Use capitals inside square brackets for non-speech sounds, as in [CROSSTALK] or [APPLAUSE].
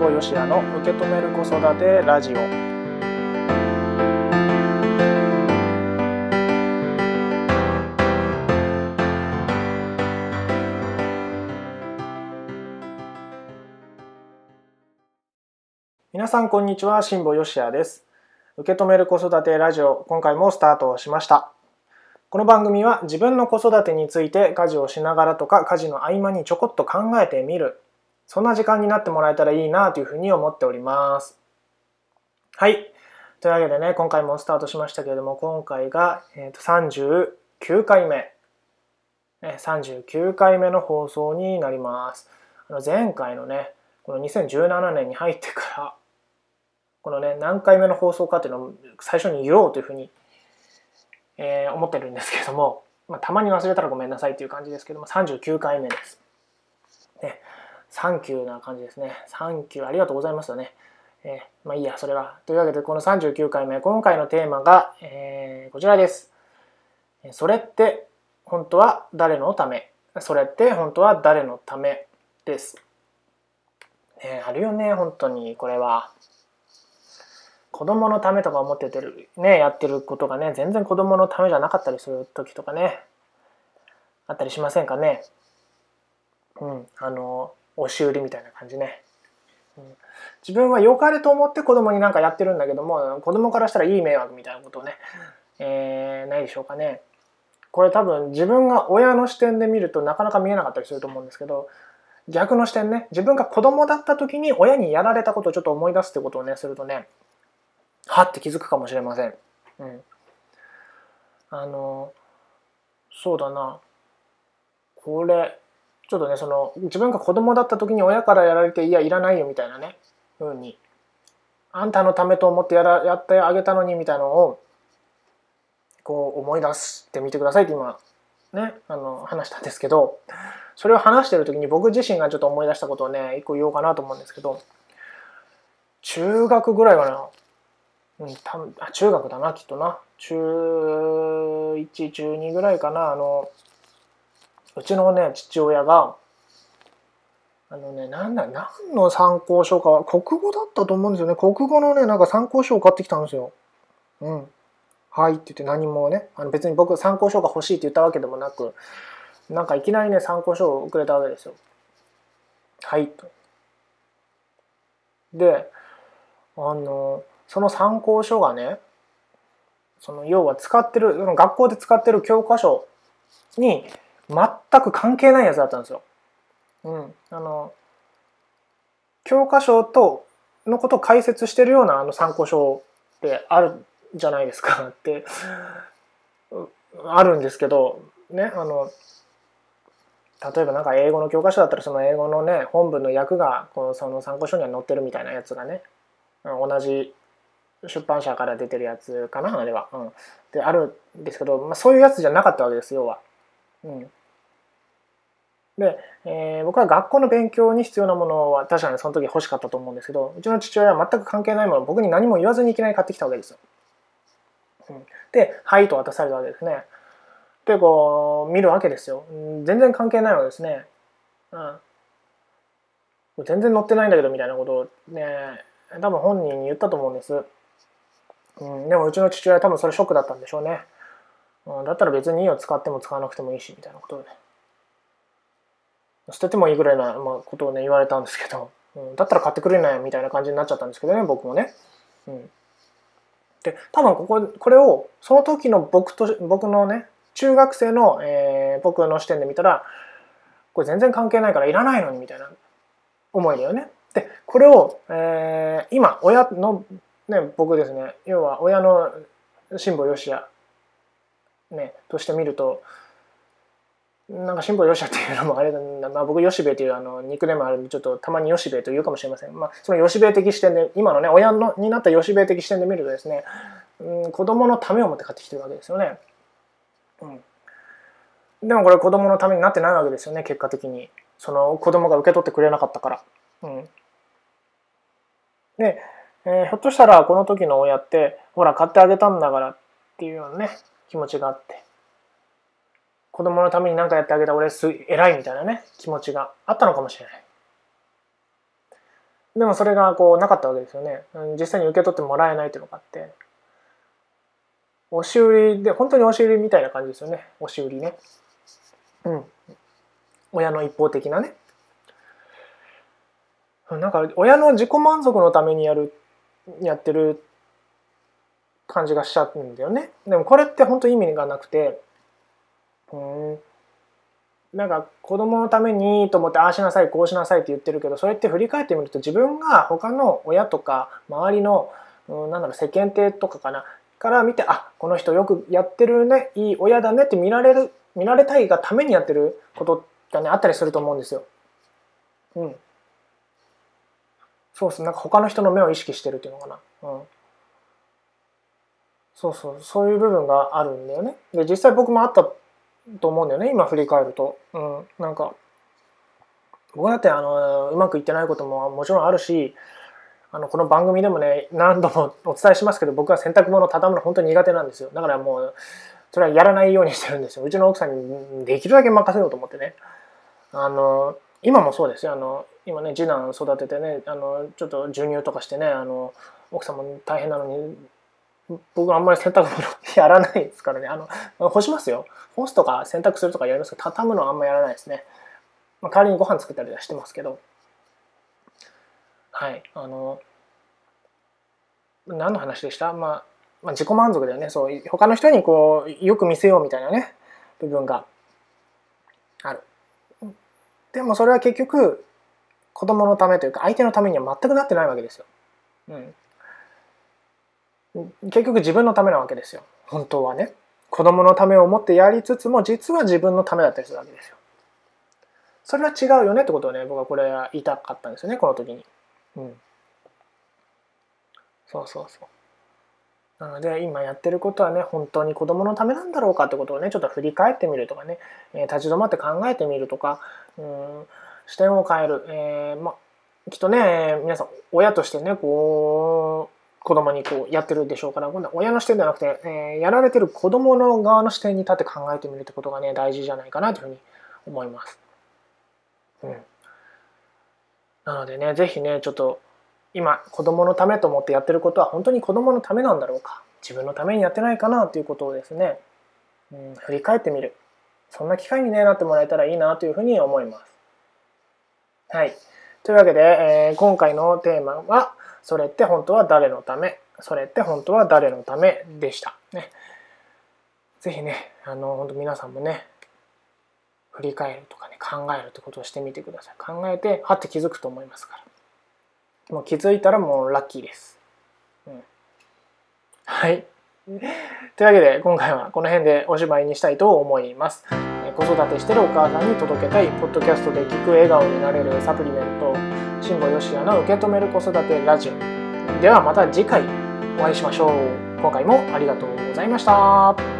保よしやの受け止める子育てラジオ。皆さんこんにちは辛坊よしやです。受け止める子育てラジオ今回もスタートしました。この番組は自分の子育てについて家事をしながらとか家事の合間にちょこっと考えてみる。そんな時間になってもらえたらいいなというふうに思っております。はい。というわけでね今回もスタートしましたけれども今回が、えー、と39回目ね39回目の放送になります。あの前回のねこの2017年に入ってからこのね何回目の放送かっていうのを最初に言おうというふうにえー、思ってるんですけれども、まあ、たまに忘れたらごめんなさいっていう感じですけども39回目です。ね、サンキューな感じですね。サンキューありがとうございますよね。えー、まあいいや、それは。というわけで、この39回目、今回のテーマが、えー、こちらです。それって本当は誰のため？それって本当は誰のためです？ね、あるよね、本当に、これは。子供のためとか思っててる、ね、やってることがね、全然子供のためじゃなかったりする時とかね、あったりしませんかね？うん、あの、押し売りみたいな感じね。うん、自分は良かれと思って子供になんかやってるんだけども、子供からしたらいい迷惑みたいなことをね、えー、ないでしょうかね。これ多分自分が親の視点で見るとなかなか見えなかったりすると思うんですけど、逆の視点ね、自分が子供だった時に親にやられたことをちょっと思い出すってことをね、するとね、はって気づくかもしれません。うん。あの、そうだな。これ、ちょっとね、その、自分が子供だった時に親からやられて、いや、いらないよみたいなね、ふうに、あんたのためと思ってやらやってあげたのにみたいなのを、こう思い出してみてくださいって今、ね、あの、話したんですけど、それを話してる時に僕自身がちょっと思い出したことをね、一個言おうかなと思うんですけど、中学ぐらいかな、うん、たあ中学だなきっとな。中1中2ぐらいかなあのうちのね父親があのねなんだ何の参考書か国語だったと思うんですよね国語のねなんか参考書を買ってきたんですよ。うん。はいって言って何もねあの別に僕参考書が欲しいって言ったわけでもなくなんかいきなりね参考書をくれたわけですよ。はいと。であのその参考書がねその要は使ってる学校で使ってる教科書に全く関係ないやつだったんですよ。うん、あの教科書とのことを解説してるようなあの参考書ってあるじゃないですか [LAUGHS] ってあるんですけどねあの例えばなんか英語の教科書だったらその英語のね本文の訳がこのその参考書には載ってるみたいなやつがね同じ出版社から出てるやつかなあれは。うん、であるんですけど、まあ、そういうやつじゃなかったわけです要は。うん、で、えー、僕は学校の勉強に必要なものは確かにその時欲しかったと思うんですけどうちの父親は全く関係ないものを僕に何も言わずにいきなり買ってきたわけですよ。うん、で「はい」と渡されたわけですね。でこう見るわけですよ。全然関係ないわけですね。うん、全然載ってないんだけどみたいなことをね多分本人に言ったと思うんです。うん、でもうちの父親は多分それショックだったんでしょうね。うん、だったら別にいいよ使っても使わなくてもいいしみたいなことで、捨ててもいいぐらいな、まあ、ことをね言われたんですけど、うん、だったら買ってくれないみたいな感じになっちゃったんですけどね僕もね。うん、で多分こここれをその時の僕と僕のね中学生の、えー、僕の視点で見たらこれ全然関係ないからいらないのにみたいな思いだよね。でこれを、えー、今親のね、僕ですね要は親の辛抱よしや、ね、として見るとなんか辛抱よしやっていうのもあれだ、[LAUGHS] まあ、僕よしべというあのニックネームあるんでちょっとたまによしべと言うかもしれません、まあ、そのよしべ的視点で今のね親のになったよしべ的視点で見るとですね、うん、子供のためを持って買ってきてるわけですよね。うん。でもこれ子供のためになってないわけですよね結果的に。その子供が受け取ってくれなかったから。うん、でえー、ひょっとしたらこの時の親ってほら買ってあげたんだからっていうようなね気持ちがあって。子供のために何かやってあげた俺す偉いみたいなね気持ちがあったのかもしれない。でもそれがこうなかったわけですよね。実際に受け取ってもらえないっていうのがあって。押し売りで本当に押し売りみたいな感じですよね。押し売りね。うん。親の一方的なね。なんか親の自己満足のためにやるやってる感じがしちゃうんだよね。でもこれって本当意味がなくて。うんなんか子供のためにと思ってああしなさいこうしなさいって言ってるけどそれって振り返ってみると自分が他の親とか周りの、うん、なんだろう世間体とかかなから見てあこの人よくやってるねいい親だねって見られる見られたいがためにやってることがねあったりすると思うんですよ。うん。そうそうなんか他の人の目を意識してるっていうのかな。うん。そうそうそういう部分があるんだよね。で実際僕もあったと思うんだよね今振り返ると。うん、なんか僕だってあのうまくいってないことももちろんあるしあのこの番組でもね何度もお伝えしますけど僕は洗濯物を畳むの本当に苦手なんですよ。だからもうそれはやらないようにしてるんですよ。うちの奥さんにできるだけ任せようと思ってね。あの今もそうですよ。あの今ね次男育ててねあのちょっと授乳とかしてねあの奥さんも大変なのに僕あんまり洗濯物やらないですからね。あの干しますよ。干すとか洗濯するとかやりますけど畳むのはあんまやらないですね、まあ、代わりにご飯作ったりはしてますけど。はい。あの何の話でした、まあ、まあ自己満足だよね。そう他の人にこうよく見せようみたいなね。部分が。ある。でもそれは結局子供のためというか相手のためには全くなってないわけですよ、うん、結局自分のためなわけですよ。本当はね。子供のためを思ってやりつつも実は自分のためだったりするわけですよ。それは違うよねってことをね僕はこれ言いたかったんですよねこの時に。うん。そうそうそう。なので今やってることはね本当に子供のためなんだろうかってことをねちょっと振り返ってみるとかね、え、立ち止まって考えてみるとか。うん。視点を変える、えー、まきっとね皆さん親としてねこう子供にこうやってるでしょうから今度は親の視点ではなくて、えー、やられてる子供の側の視点に立って考えてみるってことがね大事じゃないかなというふうに思います。うん、なのでね是非ねちょっと今子供のためと思ってやってることは本当に子供のためなんだろうか自分のためにやってないかなということをですね、うん、振り返ってみるそんな機会に、ね、なってもらえたらいいなというふうに思います。はい。というわけで、えー、今回のテーマは「それって本当は誰のため?」「それって本当は誰のため?」でした？ね。ぜひね、あの本当皆さんもね振り返るとかね考えるってことをしてみてください。考えてはって気づくと思いますから。もう気づいたらもうラッキーです。うん、はい。というわけで今回はこの辺でおしまいにしたいと思います。子育てしてるお母さんに届けたいポッドキャストで聞く笑顔になれるサプリメント慎吾よしやの受け止める子育てラジオではまた次回お会いしましょう。今回もありがとうございました。